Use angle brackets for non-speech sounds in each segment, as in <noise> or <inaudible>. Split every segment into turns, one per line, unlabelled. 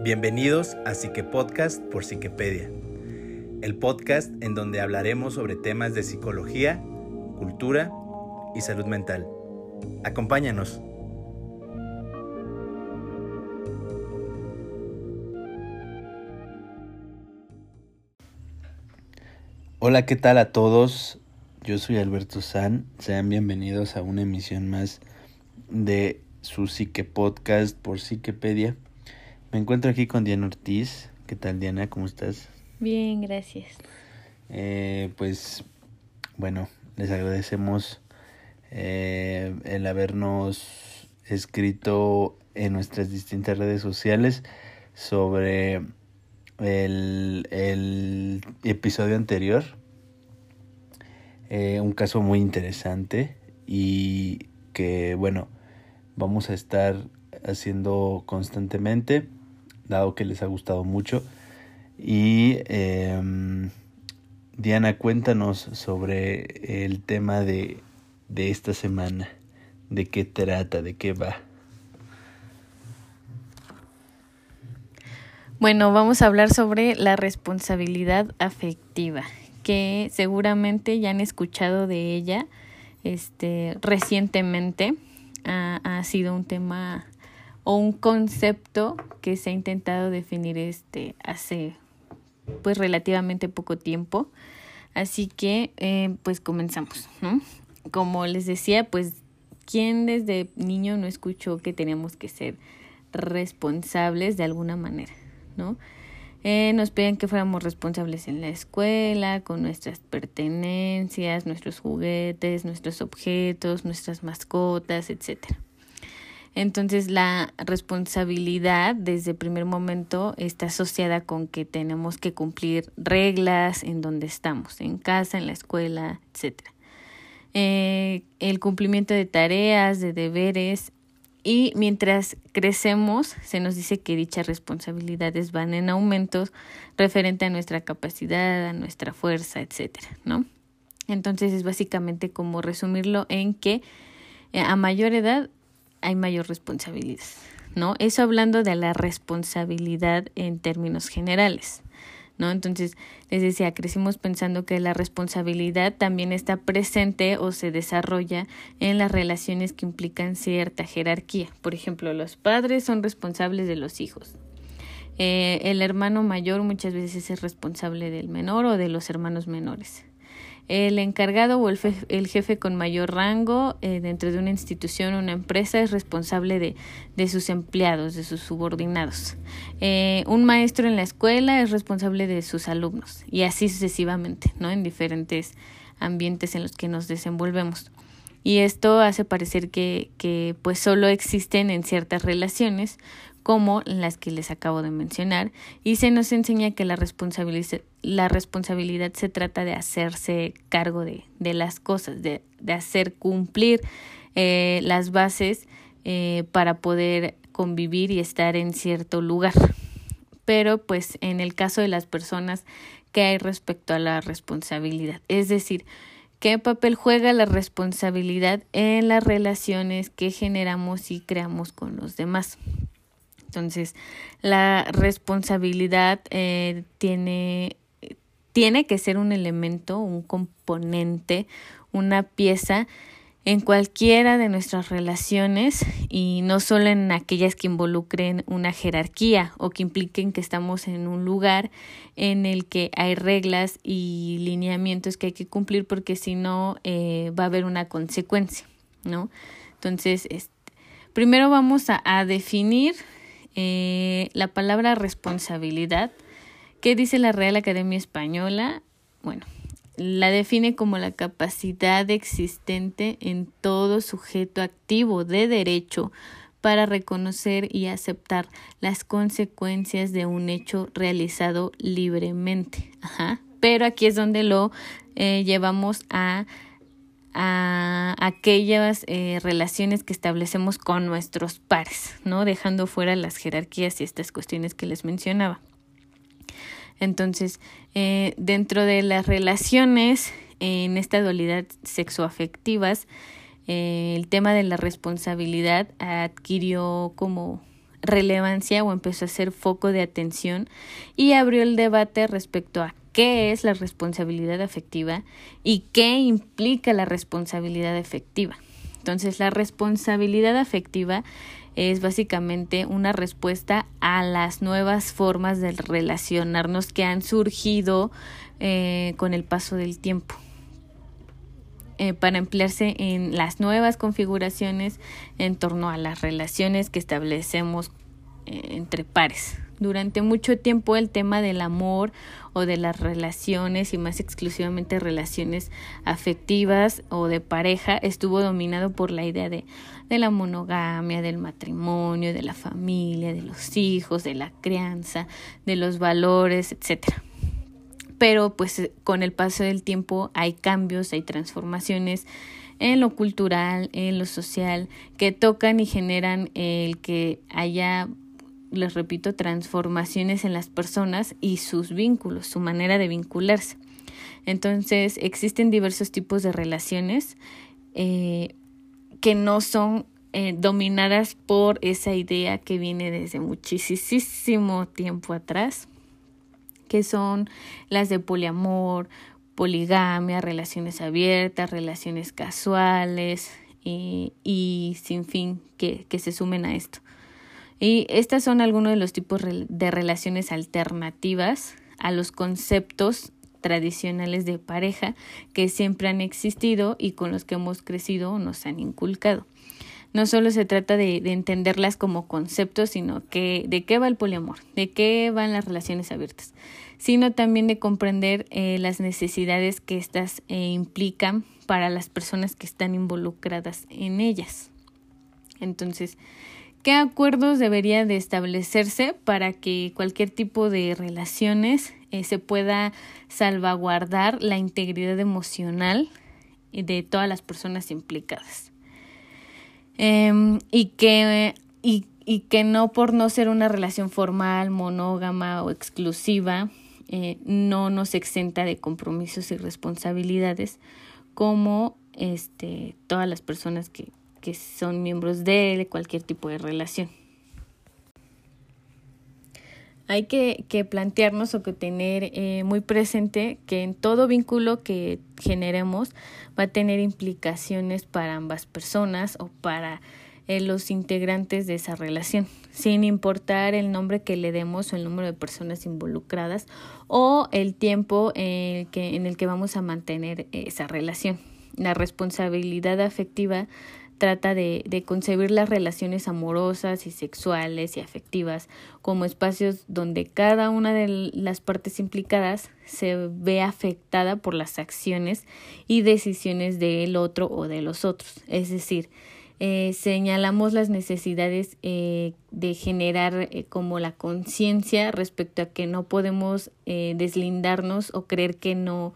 Bienvenidos a Psique Podcast por Psiquepedia, el podcast en donde hablaremos sobre temas de psicología, cultura y salud mental. Acompáñanos. Hola, ¿qué tal a todos? Yo soy Alberto San. Sean bienvenidos a una emisión más de su Psique Podcast por Psiquepedia. Me encuentro aquí con Diana Ortiz. ¿Qué tal, Diana? ¿Cómo estás?
Bien, gracias.
Eh, pues, bueno, les agradecemos eh, el habernos escrito en nuestras distintas redes sociales sobre el, el episodio anterior. Eh, un caso muy interesante y que, bueno, vamos a estar haciendo constantemente, dado que les ha gustado mucho. Y em, Diana, cuéntanos sobre el tema de, de esta semana, de qué trata, de qué va.
Bueno, vamos a hablar sobre la responsabilidad afectiva, que seguramente ya han escuchado de ella este, recientemente. Ha, ha sido un tema o un concepto que se ha intentado definir este hace pues relativamente poco tiempo. Así que eh, pues comenzamos, ¿no? Como les decía, pues ¿quién desde niño no escuchó que teníamos que ser responsables de alguna manera, ¿no? Eh, nos pedían que fuéramos responsables en la escuela, con nuestras pertenencias, nuestros juguetes, nuestros objetos, nuestras mascotas, etcétera. Entonces la responsabilidad desde el primer momento está asociada con que tenemos que cumplir reglas en donde estamos, en casa, en la escuela, etc. Eh, el cumplimiento de tareas, de deberes y mientras crecemos se nos dice que dichas responsabilidades van en aumentos referente a nuestra capacidad, a nuestra fuerza, etcétera, ¿no? Entonces es básicamente como resumirlo en que eh, a mayor edad hay mayor responsabilidad, ¿no? Eso hablando de la responsabilidad en términos generales, ¿no? Entonces, les decía, crecimos pensando que la responsabilidad también está presente o se desarrolla en las relaciones que implican cierta jerarquía. Por ejemplo, los padres son responsables de los hijos. Eh, el hermano mayor muchas veces es responsable del menor o de los hermanos menores. El encargado o el, el jefe con mayor rango eh, dentro de una institución o una empresa es responsable de, de sus empleados, de sus subordinados. Eh, un maestro en la escuela es responsable de sus alumnos y así sucesivamente, ¿no? En diferentes ambientes en los que nos desenvolvemos. Y esto hace parecer que, que pues solo existen en ciertas relaciones como las que les acabo de mencionar, y se nos enseña que la, responsabilidad, se trata de hacerse cargo de, de las cosas, de, de hacer cumplir eh, las bases eh, para poder convivir y estar en cierto lugar. Pero pues en el caso de las personas, ¿qué hay respecto a la responsabilidad? Es decir, ¿Qué papel juega la responsabilidad en las relaciones que generamos y creamos con los demás? Entonces, la responsabilidad eh, tiene, tiene que ser un elemento, un componente, una pieza en cualquiera de nuestras relaciones y no solo en aquellas que involucren una jerarquía o que impliquen que estamos en un lugar en el que hay reglas y lineamientos que hay que cumplir porque si no eh, va a haber una consecuencia, ¿no? Entonces, este, primero vamos a definir eh, la palabra responsabilidad, ¿qué dice la Real Academia Española? Bueno, la define como la capacidad existente en todo sujeto activo de derecho para reconocer y aceptar las consecuencias de un hecho realizado libremente. Ajá. Pero aquí es donde lo eh, llevamos a a aquellas eh, relaciones que establecemos con nuestros pares, ¿no? Dejando fuera las jerarquías y estas cuestiones que les mencionaba. Entonces, eh, dentro de las relaciones en esta dualidad sexoafectivas, eh, el tema de la responsabilidad adquirió como relevancia o empezó a ser foco de atención y abrió el debate respecto a qué es la responsabilidad afectiva y qué implica la responsabilidad afectiva. Entonces, la responsabilidad afectiva es básicamente una respuesta a las nuevas formas de relacionarnos que han surgido eh, con el paso del tiempo. Eh, para emplearse en las nuevas configuraciones en torno a las relaciones que establecemos eh, entre pares. Durante mucho tiempo el tema del amor o de las relaciones y más exclusivamente relaciones afectivas o de pareja estuvo dominado por la idea de, de la monogamia, del matrimonio, de la familia, de los hijos, de la crianza, de los valores, etcétera. Pero pues con el paso del tiempo hay cambios, hay transformaciones en lo cultural, en lo social, que tocan y generan el que haya, les repito, transformaciones en las personas y sus vínculos, su manera de vincularse. Entonces existen diversos tipos de relaciones eh, que no son eh, dominadas por esa idea que viene desde muchísimo tiempo atrás que son las de poliamor, poligamia, relaciones abiertas, relaciones casuales y, sin fin que, que se sumen a esto. Y estas son algunos de los tipos de relaciones alternativas a los conceptos tradicionales de pareja que siempre han existido y con los que hemos crecido o nos han inculcado no solo se trata de, entenderlas como conceptos, sino que de qué va el poliamor, de qué van las relaciones abiertas, sino también de comprender eh, las necesidades que éstas eh, implican para las personas que están involucradas en ellas. Entonces, ¿qué acuerdos debería de establecerse para que cualquier tipo de relaciones eh, se pueda salvaguardar la integridad emocional de todas las personas implicadas? Em, y que y, y, que no por no ser una relación formal, monógama o exclusiva, eh, no nos exenta de compromisos y responsabilidades como este, todas las personas que, que son miembros de cualquier tipo de relación. Hay que, que plantearnos o que tener eh, muy presente que en todo vínculo que generemos va a tener implicaciones para ambas personas o para eh, los integrantes de esa relación, sin importar el nombre que le demos o el número de personas involucradas o el tiempo en que, en el que vamos a mantener esa relación. La responsabilidad afectiva trata de, de, concebir las relaciones amorosas y sexuales y afectivas como espacios donde cada una de las partes implicadas se ve afectada por las acciones y decisiones del otro o de los otros. Es decir, eh, señalamos las necesidades eh, de generar eh, como la conciencia respecto a que no podemos deslindarnos o creer que no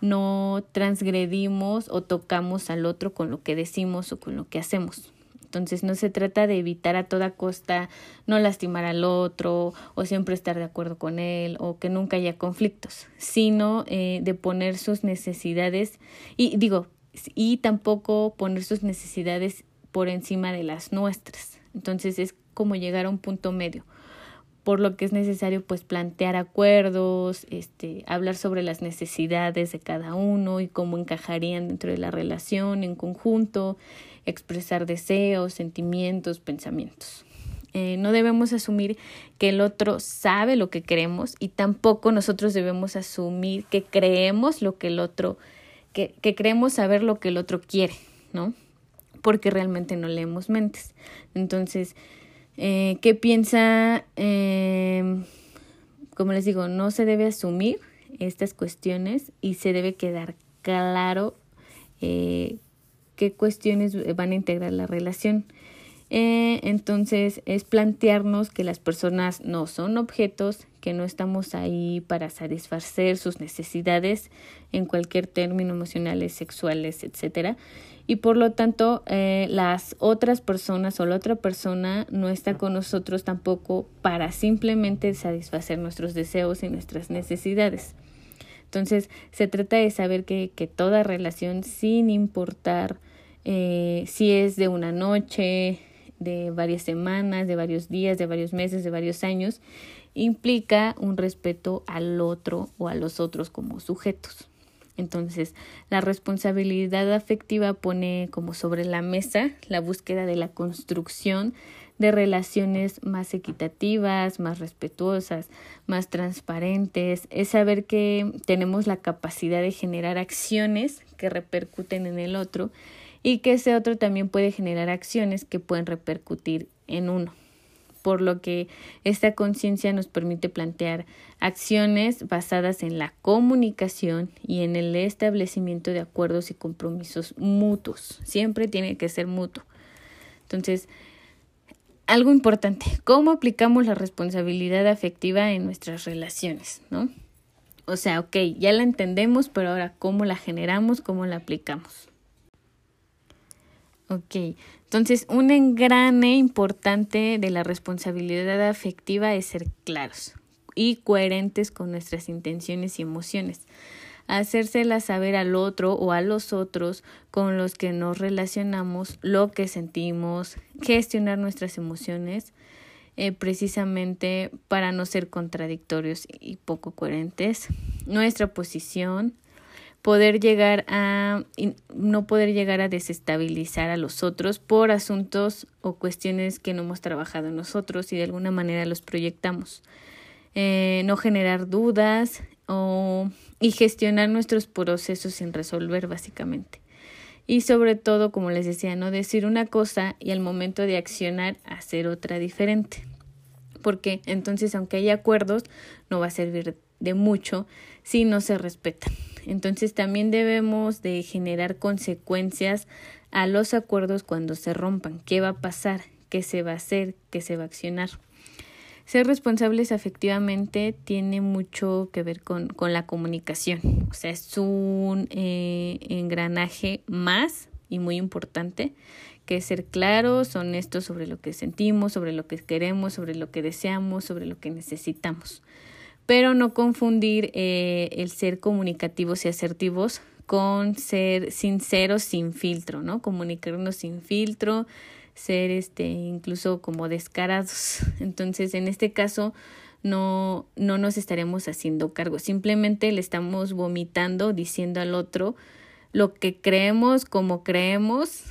no transgredimos o tocamos al otro con lo que decimos o con lo que hacemos. Entonces no se trata de evitar a toda costa no lastimar al otro o siempre estar de acuerdo con él o que nunca haya conflictos, sino eh, de poner sus necesidades y digo, y tampoco poner sus necesidades por encima de las nuestras. Entonces es como llegar a un punto medio por lo que es necesario pues plantear acuerdos, este, hablar sobre las necesidades de cada uno y cómo encajarían dentro de la relación en conjunto, expresar deseos, sentimientos, pensamientos. Eh, no debemos asumir que el otro sabe lo que queremos y tampoco nosotros debemos asumir que creemos lo que el otro, que, que creemos saber lo que el otro quiere, ¿no? Porque realmente no leemos mentes. Entonces, eh, ¿Qué piensa? Eh, como les digo, no se debe asumir estas cuestiones y se debe quedar claro eh, qué cuestiones van a integrar la relación. Eh, entonces es plantearnos que las personas no son objetos, que no estamos ahí para satisfacer sus necesidades en cualquier término emocionales, sexuales, etcétera, y por lo tanto eh, las otras personas o la otra persona no está con nosotros tampoco para simplemente satisfacer nuestros deseos y nuestras necesidades. Entonces se trata de saber que, que toda relación, sin importar eh, si es de una noche, de varias semanas, de varios días, de varios meses, de varios años, implica un respeto al otro o a los otros como sujetos. Entonces, la responsabilidad afectiva pone como sobre la mesa la búsqueda de la construcción de relaciones más equitativas, más respetuosas, más transparentes, es saber que tenemos la capacidad de generar acciones que repercuten en el otro y que ese otro también puede generar acciones que pueden repercutir en uno por lo que esta conciencia nos permite plantear acciones basadas en la comunicación y en el establecimiento de acuerdos y compromisos mutuos. Siempre tiene que ser mutuo. Entonces, algo importante, ¿cómo aplicamos la responsabilidad afectiva en nuestras relaciones? ¿no? O sea, ok, ya la entendemos, pero ahora, ¿cómo la generamos? ¿Cómo la aplicamos? Ok, entonces un engrane importante de la responsabilidad afectiva es ser claros y coherentes con nuestras intenciones y emociones. Hacérsela saber al otro o a los otros con los que nos relacionamos lo que sentimos, gestionar nuestras emociones, eh, precisamente para no ser contradictorios y poco coherentes, nuestra posición, poder llegar a no poder llegar a desestabilizar a los otros por asuntos o cuestiones que no hemos trabajado nosotros y de alguna manera los proyectamos. Eh, no generar dudas o, y gestionar nuestros procesos sin resolver básicamente. Y sobre todo, como les decía, no decir una cosa y al momento de accionar hacer otra diferente. Porque entonces, aunque haya acuerdos, no va a servir de mucho si no se respetan. Entonces también debemos de generar consecuencias a los acuerdos cuando se rompan. ¿Qué va a pasar? ¿Qué se va a hacer? ¿Qué se va a accionar? Ser responsables afectivamente tiene mucho que ver con, con la comunicación. O sea, es un eh, engranaje más y muy importante que ser claros, honestos sobre lo que sentimos, sobre lo que queremos, sobre lo que deseamos, sobre lo que necesitamos pero no confundir eh, el ser comunicativos y asertivos con ser sinceros sin filtro, ¿no? Comunicarnos sin filtro, ser este incluso como descarados. Entonces, en este caso no no nos estaremos haciendo cargo, simplemente le estamos vomitando diciendo al otro lo que creemos, como creemos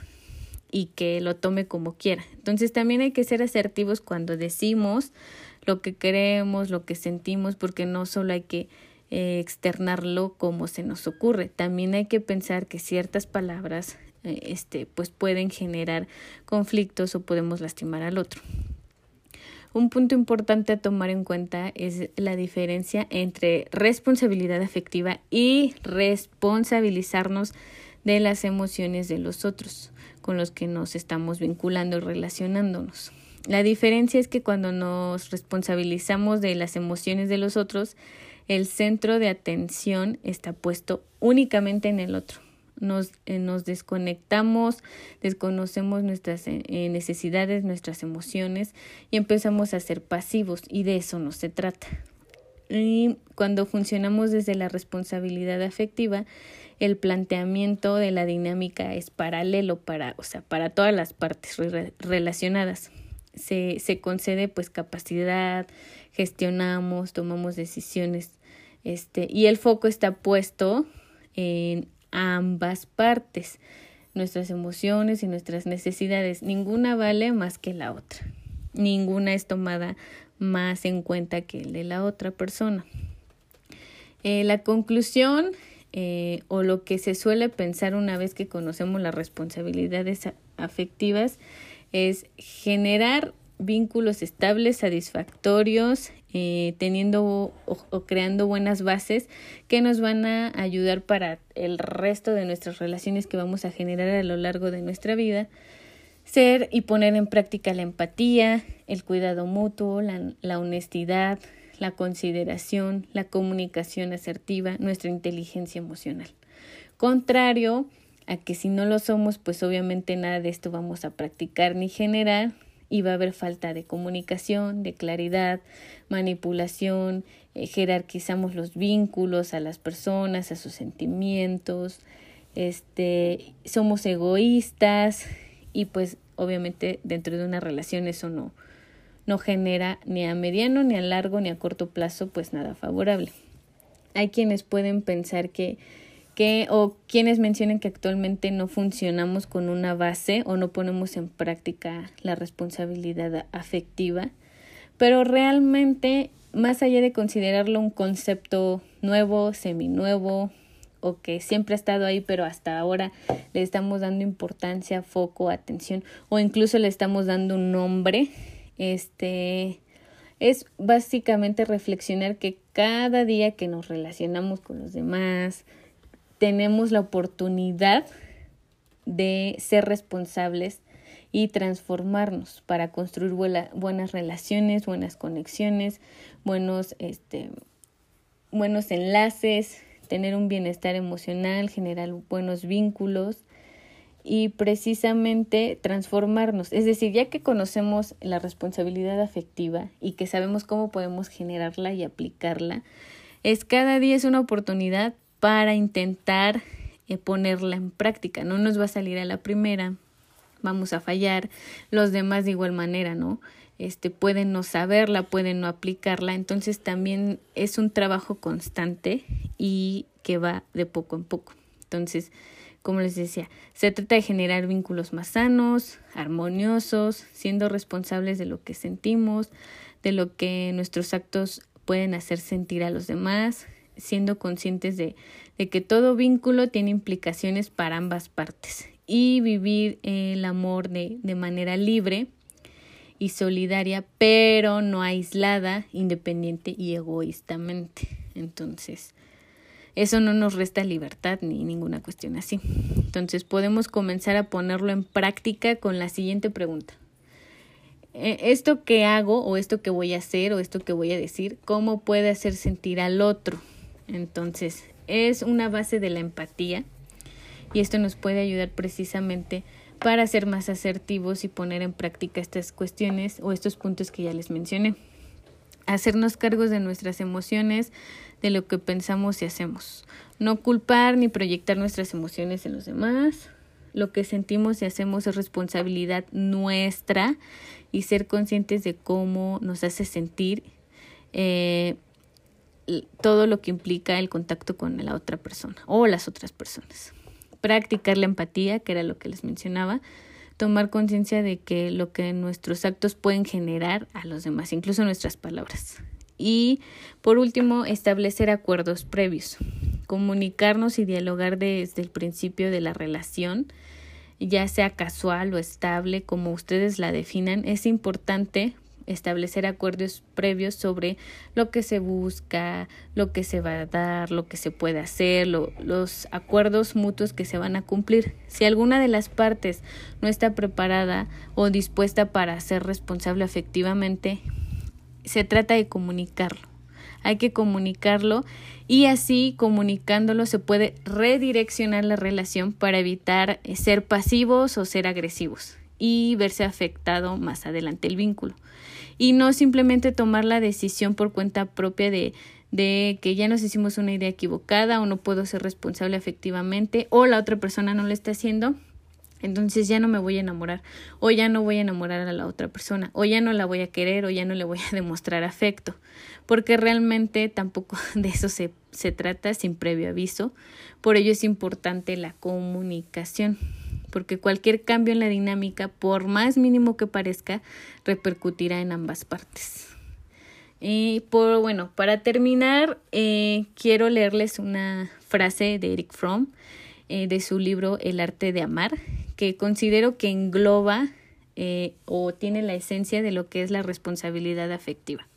y que lo tome como quiera. Entonces, también hay que ser asertivos cuando decimos lo que queremos, lo que sentimos, porque no solo hay que eh, externarlo como se nos ocurre, también hay que pensar que ciertas palabras eh, este pues pueden generar conflictos o podemos lastimar al otro. Un punto importante a tomar en cuenta es la diferencia entre responsabilidad afectiva y responsabilizarnos de las emociones de los otros con los que nos estamos vinculando y relacionándonos. La diferencia es que cuando nos responsabilizamos de las emociones de los otros, el centro de atención está puesto únicamente en el otro. Nos, eh, nos desconectamos, desconocemos nuestras eh, necesidades, nuestras emociones y empezamos a ser pasivos y de eso no se trata. Y cuando funcionamos desde la responsabilidad afectiva, el planteamiento de la dinámica es paralelo para, o sea, para todas las partes relacionadas se, se concede pues capacidad, gestionamos, tomamos decisiones, este, y el foco está puesto en ambas partes, nuestras emociones y nuestras necesidades. Ninguna vale más que la otra. Ninguna es tomada más en cuenta que el de la otra persona. Eh, la conclusión eh, o lo que se suele pensar una vez que conocemos las responsabilidades afectivas es generar vínculos estables, satisfactorios, eh, teniendo o, creando buenas bases que nos van a ayudar para el resto de nuestras relaciones que vamos a generar a lo largo de nuestra vida. Ser y poner en práctica la empatía, el cuidado mutuo, la, la honestidad, la consideración, la comunicación asertiva, nuestra inteligencia emocional. Contrario a que si no lo somos, pues obviamente nada de esto vamos a practicar ni generar y va a haber falta de comunicación, de claridad, manipulación, eh, jerarquizamos los vínculos a las personas, a sus sentimientos, este, somos egoístas y pues obviamente dentro de una relación eso no, no genera ni a mediano, ni a largo, ni a corto plazo pues nada favorable. Hay quienes pueden pensar que, o quienes mencionan que actualmente no funcionamos con una base o no ponemos en práctica la responsabilidad afectiva, pero realmente más allá de considerarlo un concepto nuevo, seminuevo, o que siempre ha estado ahí, pero hasta ahora le estamos dando importancia, foco, atención, o incluso le estamos dando un nombre, este es básicamente reflexionar que cada día que nos relacionamos con los demás, tenemos la oportunidad de ser responsables y transformarnos para construir buenas relaciones, buenas conexiones, buenos, este, buenos enlaces, tener un bienestar emocional, generar buenos vínculos y precisamente transformarnos. Es decir, ya que conocemos la responsabilidad afectiva y que sabemos cómo podemos generarla y aplicarla, es cada día es una oportunidad para intentar eh, ponerla en práctica. No nos va a salir a la primera, vamos a fallar, los demás de igual manera, ¿no? Este, pueden no saberla, pueden no aplicarla, entonces también es un trabajo constante y que va de poco en poco. Entonces, como les decía, se trata de generar vínculos más sanos, armoniosos, siendo responsables de lo que sentimos, de lo que nuestros actos pueden hacer sentir a los demás, siendo conscientes de, que todo vínculo tiene implicaciones para ambas partes y vivir el amor de, de manera libre y solidaria, pero no aislada, independiente y egoístamente. Entonces, eso no nos resta libertad ni ninguna cuestión así. Entonces, podemos comenzar a ponerlo en práctica con la siguiente pregunta. E, esto que hago o esto que voy a hacer o esto que voy a decir, ¿cómo puede hacer sentir al otro? Entonces, es una base de la empatía y esto nos puede ayudar precisamente para ser más asertivos y poner en práctica estas cuestiones o estos puntos que ya les mencioné. Hacernos cargos de nuestras emociones, de lo que pensamos y hacemos. No culpar ni proyectar nuestras emociones en los demás. Lo que sentimos y hacemos es responsabilidad nuestra y ser conscientes de cómo nos hace sentir eh, todo lo que implica el contacto con la otra persona o las otras personas practicar la empatía, que era lo que les mencionaba, tomar conciencia de que lo que nuestros actos pueden generar a los demás, incluso nuestras palabras. Y por último, establecer acuerdos previos, comunicarnos y dialogar desde el principio de la relación, ya sea casual o estable, como ustedes la definan, es importante establecer acuerdos previos sobre lo que se busca, lo que se va a dar, lo que se puede hacer, los acuerdos mutuos que se van a cumplir. Si alguna de las partes no está preparada o dispuesta para ser responsable efectivamente, se trata de comunicarlo. Hay que comunicarlo y así comunicándolo se puede redireccionar la relación para evitar ser pasivos o ser agresivos y verse afectado más adelante el vínculo y no simplemente tomar la decisión por cuenta propia de, de que ya nos hicimos una idea equivocada o no puedo ser responsable efectivamente o la otra persona no lo está haciendo. Entonces ya no me voy a enamorar o ya no voy a enamorar a la otra persona o ya no la voy a querer o ya no le voy a demostrar afecto porque realmente tampoco <laughs> de eso se, se trata sin previo aviso. Por ello es importante la comunicación porque cualquier cambio en la dinámica, por más mínimo que parezca, repercutirá en ambas partes. Y por bueno, para terminar, eh, quiero leerles una frase de Eric Fromm eh, de su libro El arte de amar, que considero que engloba eh, o tiene la esencia de lo que es la responsabilidad afectiva.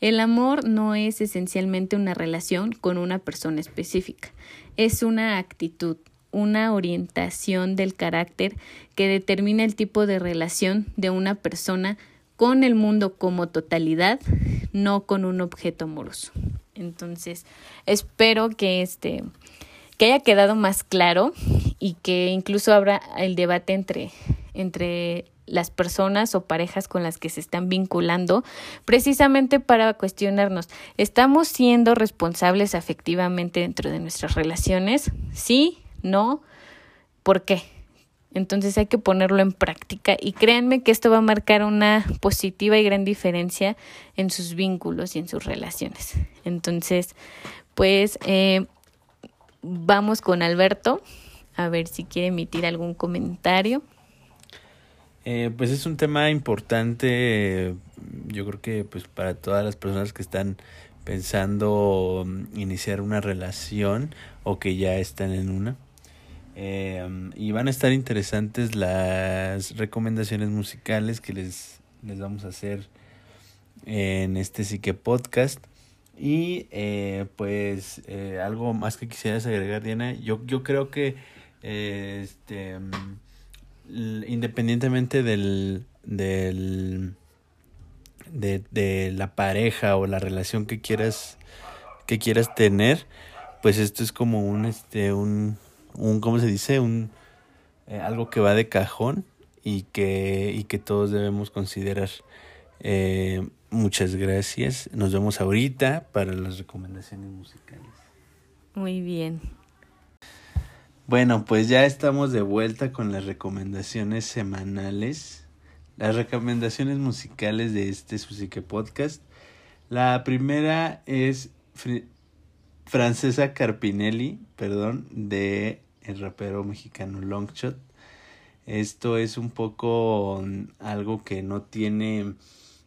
El amor no es esencialmente una relación con una persona específica, es una actitud, una orientación del carácter que determina el tipo de relación de una persona con el mundo como totalidad, no con un objeto amoroso. Entonces, espero que este que haya quedado más claro y que incluso abra el debate entre entre las personas o parejas con las que se están vinculando, precisamente para cuestionarnos, ¿estamos siendo responsables afectivamente dentro de nuestras relaciones? Sí, ¿no? ¿Por qué? Entonces hay que ponerlo en práctica y créanme que esto va a marcar una positiva y gran diferencia en sus vínculos y en sus relaciones. Entonces, pues eh, vamos con Alberto a ver si quiere emitir algún comentario.
Eh, pues es un tema importante, yo creo que pues para todas las personas que están pensando iniciar una relación o que ya están en una. Eh, y van a estar interesantes las recomendaciones musicales que les, les vamos a hacer en este Psique Podcast. Y eh, pues eh, algo más que quisieras agregar, Diana. Yo, yo creo que este independientemente del, del de, de la pareja o la relación que quieras que quieras tener, pues esto es como un este un un ¿cómo se dice? un eh, algo que va de cajón y que y que todos debemos considerar. Eh, muchas gracias. Nos vemos ahorita para las recomendaciones musicales.
Muy bien.
Bueno, pues ya estamos de vuelta con las recomendaciones semanales, las recomendaciones musicales de este Susique Podcast. La primera es Francesa Carpinelli, perdón, de el rapero mexicano Longshot. Esto es un poco mm, algo que no tiene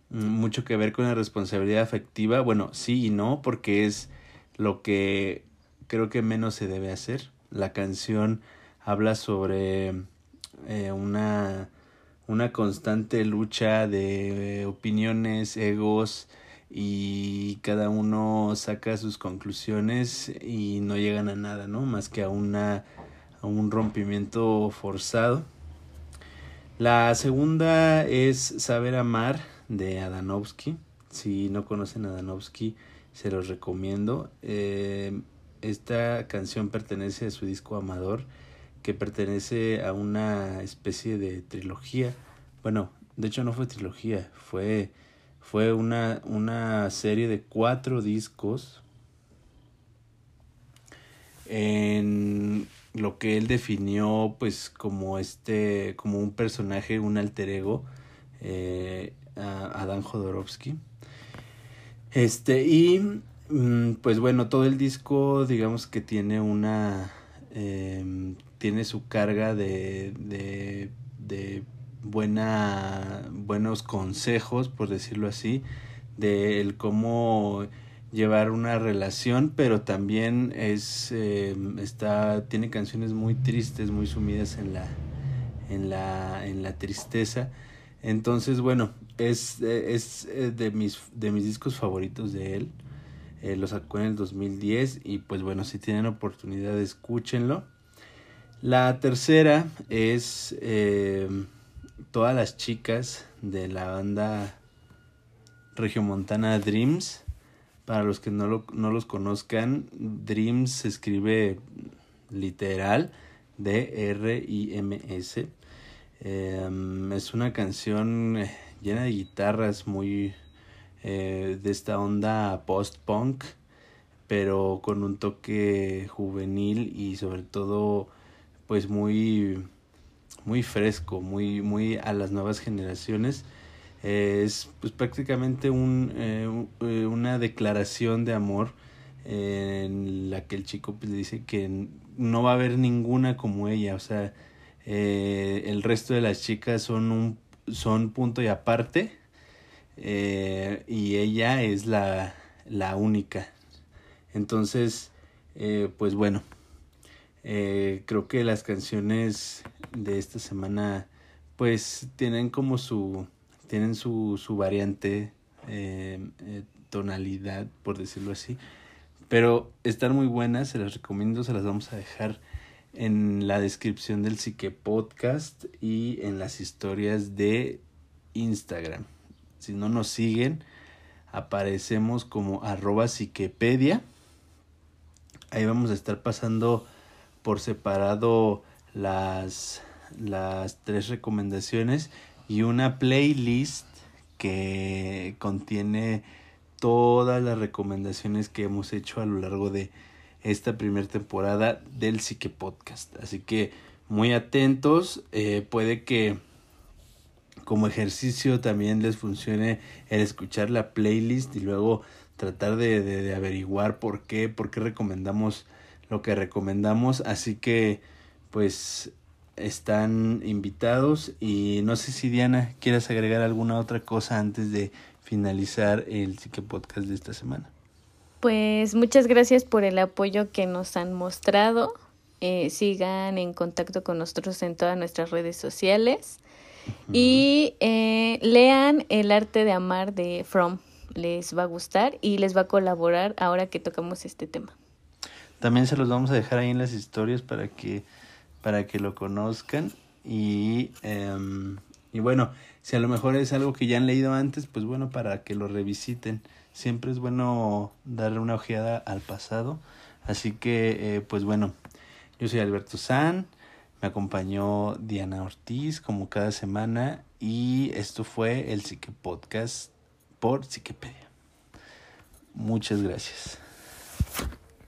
mm, mucho que ver con la responsabilidad afectiva. Bueno, sí y no, porque es lo que creo que menos se debe hacer la canción habla sobre eh, una, una constante lucha de opiniones, egos y cada uno saca sus conclusiones y no llegan a nada, ¿no? Más que a una un rompimiento forzado. La segunda es Saber Amar de Adanovsky. Si no conocen Adanovsky, se los recomiendo. Eh, esta canción pertenece a su disco Amador, que pertenece a una especie de trilogía. Bueno, de hecho no fue trilogía, fue, fue una, una serie de cuatro discos en lo que él definió pues como este como un personaje un alter ego eh, Adán Jodorowsky. Este y Mm, pues bueno, todo el disco digamos que tiene una... Em, tiene su carga de, de, de buena, buenos consejos, por decirlo así, de el cómo llevar una relación, pero también es em, está tiene canciones muy tristes, muy sumidas en la en la en la tristeza. Entonces, bueno, es es eh, de mis de mis discos favoritos de él. Eh, lo sacó en el 2010 y pues bueno, si tienen oportunidad escúchenlo. La tercera es eh, todas las chicas de la banda Regiomontana Dreams. Para los que no, lo, no los conozcan, Dreams se escribe literal D-R-I-M-S. Em, es una canción eh, llena de guitarras muy, eh, de esta onda post-punk, pero con un toque juvenil y sobre todo pues muy muy fresco, muy muy a las nuevas generaciones. Es pues prácticamente un, eh, eh, una declaración de amor en la que el chico pues, dice que no va a haber ninguna como ella, o sea, el resto de las chicas son un son punto y aparte eh, y ella es la, la única. Entonces, eh, pues bueno, eh, creo que las canciones de esta semana pues tienen como su, tienen su, su variante tonalidad, por decirlo así. Pero están muy buenas, se las recomiendo, se las vamos a dejar en la descripción del Psique Podcast y en las historias de Instagram. Si no nos siguen, aparecemos como arroba psiquepedia. Ahí vamos a estar pasando por separado las, las tres recomendaciones y una playlist que contiene todas las recomendaciones que hemos hecho a lo largo de esta primera temporada del Psique Podcast. Así que muy atentos. Eh, puede que como ejercicio también les funcione el escuchar la playlist y luego tratar de, de, averiguar por qué, por qué recomendamos lo que recomendamos. Así que pues están invitados y no sé si Diana quieres agregar alguna otra cosa antes de finalizar el Psique Podcast de esta semana.
Pues muchas gracias por el apoyo que nos han mostrado. Eh, sigan en contacto con nosotros en todas nuestras redes sociales y eh, lean El arte de amar de From. Les va a gustar y les va a colaborar ahora que tocamos este tema.
También se los vamos a dejar ahí en las historias para que, para que lo conozcan. Y, em, y bueno, si a lo mejor es algo que ya han leído antes, pues bueno, para que lo revisiten. Siempre es bueno darle una ojeada al pasado. Así que, eh, pues bueno, yo soy Alberto San, me acompañó Diana Ortiz como cada semana y esto fue el Psique Podcast por Psiquepedia. Muchas gracias.